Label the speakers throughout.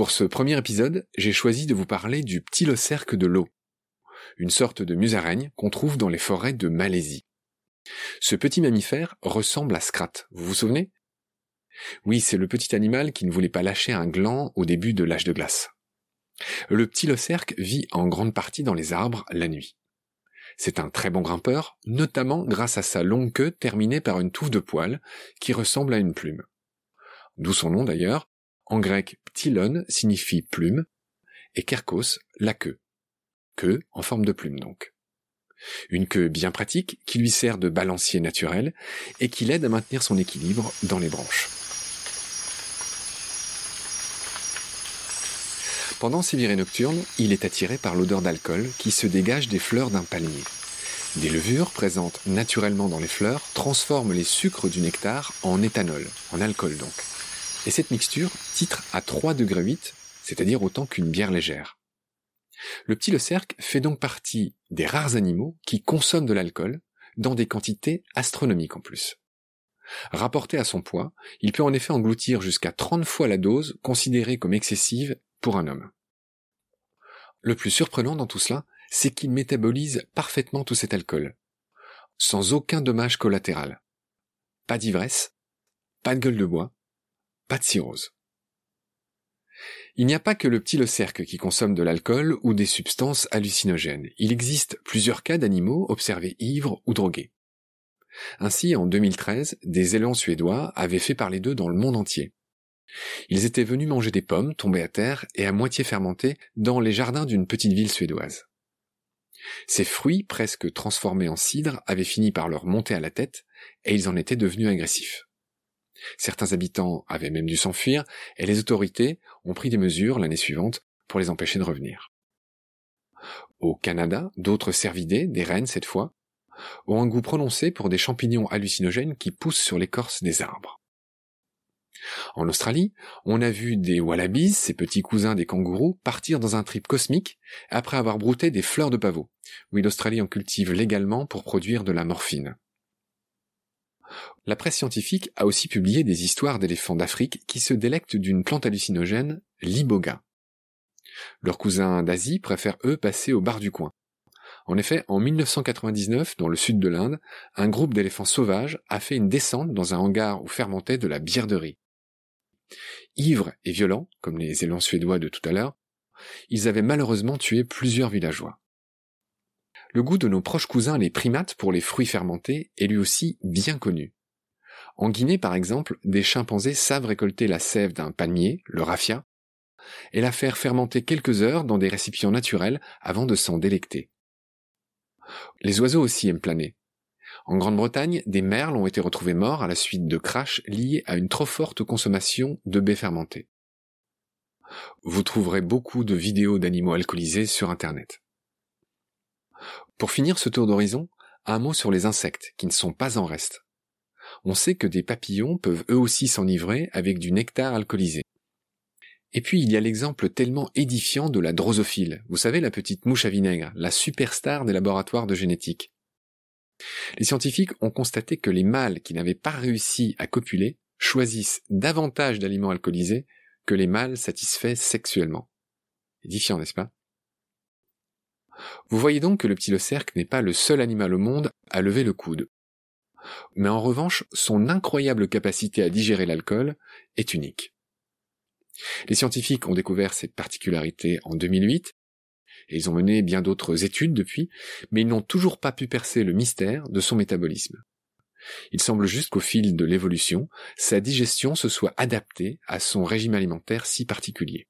Speaker 1: Pour ce premier épisode, j'ai choisi de vous parler du petit locerque de l'eau, une sorte de musaraigne qu'on trouve dans les forêts de Malaisie. Ce petit mammifère ressemble à Scrat, vous vous souvenez? Oui, c'est le petit animal qui ne voulait pas lâcher un gland au début de l'âge de glace. Le petit locerque vit en grande partie dans les arbres la nuit. C'est un très bon grimpeur, notamment grâce à sa longue queue terminée par une touffe de poils qui ressemble à une plume. D'où son nom d'ailleurs, en grec, ptilon signifie plume, et kerkos, la queue. Queue en forme de plume donc. Une queue bien pratique qui lui sert de balancier naturel et qui l'aide à maintenir son équilibre dans les branches. Pendant ses virées nocturnes, il est attiré par l'odeur d'alcool qui se dégage des fleurs d'un palmier. Des levures présentes naturellement dans les fleurs transforment les sucres du nectar en éthanol, en alcool donc. Et cette mixture titre à 3 degrés 8, c'est-à-dire autant qu'une bière légère. Le petit le cerque fait donc partie des rares animaux qui consomment de l'alcool dans des quantités astronomiques en plus. Rapporté à son poids, il peut en effet engloutir jusqu'à 30 fois la dose considérée comme excessive pour un homme. Le plus surprenant dans tout cela, c'est qu'il métabolise parfaitement tout cet alcool, sans aucun dommage collatéral. Pas d'ivresse, pas de gueule de bois, pas de cirrhose. Il n'y a pas que le petit cerque qui consomme de l'alcool ou des substances hallucinogènes. Il existe plusieurs cas d'animaux observés ivres ou drogués. Ainsi, en 2013, des élans suédois avaient fait parler d'eux dans le monde entier. Ils étaient venus manger des pommes tombées à terre et à moitié fermentées dans les jardins d'une petite ville suédoise. Ces fruits, presque transformés en cidre, avaient fini par leur monter à la tête, et ils en étaient devenus agressifs. Certains habitants avaient même dû s'enfuir, et les autorités ont pris des mesures l'année suivante pour les empêcher de revenir. Au Canada, d'autres cervidés, des rennes cette fois, ont un goût prononcé pour des champignons hallucinogènes qui poussent sur l'écorce des arbres. En Australie, on a vu des wallabies, ces petits cousins des kangourous, partir dans un trip cosmique après avoir brouté des fleurs de pavot. Oui, l'Australie en cultive légalement pour produire de la morphine. La presse scientifique a aussi publié des histoires d'éléphants d'Afrique qui se délectent d'une plante hallucinogène, l'iboga. Leurs cousins d'Asie préfèrent eux passer au bar du coin. En effet, en 1999, dans le sud de l'Inde, un groupe d'éléphants sauvages a fait une descente dans un hangar où fermentait de la bière de riz. Ivres et violents, comme les élans suédois de tout à l'heure, ils avaient malheureusement tué plusieurs villageois. Le goût de nos proches cousins les primates pour les fruits fermentés est lui aussi bien connu. En Guinée, par exemple, des chimpanzés savent récolter la sève d'un palmier, le raffia, et la faire fermenter quelques heures dans des récipients naturels avant de s'en délecter. Les oiseaux aussi aiment planer. En Grande-Bretagne, des merles ont été retrouvés morts à la suite de crashs liés à une trop forte consommation de baies fermentées. Vous trouverez beaucoup de vidéos d'animaux alcoolisés sur Internet. Pour finir ce tour d'horizon, un mot sur les insectes, qui ne sont pas en reste. On sait que des papillons peuvent eux aussi s'enivrer avec du nectar alcoolisé. Et puis il y a l'exemple tellement édifiant de la drosophile, vous savez la petite mouche à vinaigre, la superstar des laboratoires de génétique. Les scientifiques ont constaté que les mâles qui n'avaient pas réussi à copuler choisissent davantage d'aliments alcoolisés que les mâles satisfaits sexuellement. Édifiant, n'est-ce pas? Vous voyez donc que le petit cerque n'est pas le seul animal au monde à lever le coude. Mais en revanche, son incroyable capacité à digérer l'alcool est unique. Les scientifiques ont découvert cette particularité en 2008, et ils ont mené bien d'autres études depuis, mais ils n'ont toujours pas pu percer le mystère de son métabolisme. Il semble juste qu'au fil de l'évolution, sa digestion se soit adaptée à son régime alimentaire si particulier.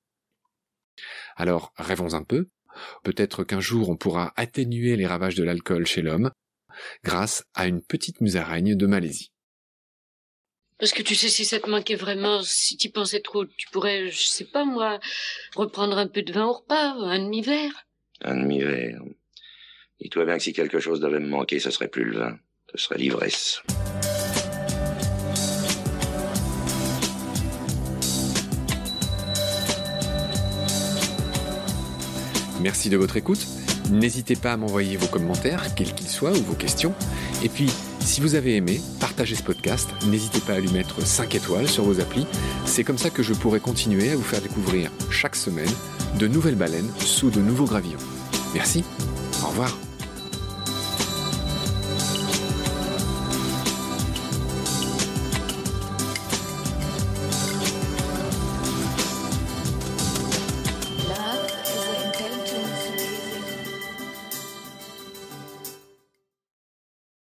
Speaker 1: Alors, rêvons un peu, peut-être qu'un jour on pourra atténuer les ravages de l'alcool chez l'homme grâce à une petite musaraigne de Malaisie.
Speaker 2: Parce que tu sais, si ça te manquait vraiment, si tu pensais trop, tu pourrais, je sais pas moi, reprendre un peu de vin au repas, un demi-verre.
Speaker 3: Un demi-verre. Dis-toi bien que si quelque chose devait me manquer, ce serait plus le vin, ce serait l'ivresse.
Speaker 1: Merci de votre écoute. N'hésitez pas à m'envoyer vos commentaires, quels qu'ils soient, ou vos questions. Et puis, Si vous avez aimé, partagez ce podcast, n'hésitez pas à lui mettre 5 étoiles sur vos applis, c'est comme ça que je pourrai continuer à vous faire découvrir chaque semaine de nouvelles baleines sous de nouveaux gravillons. Merci, au revoir.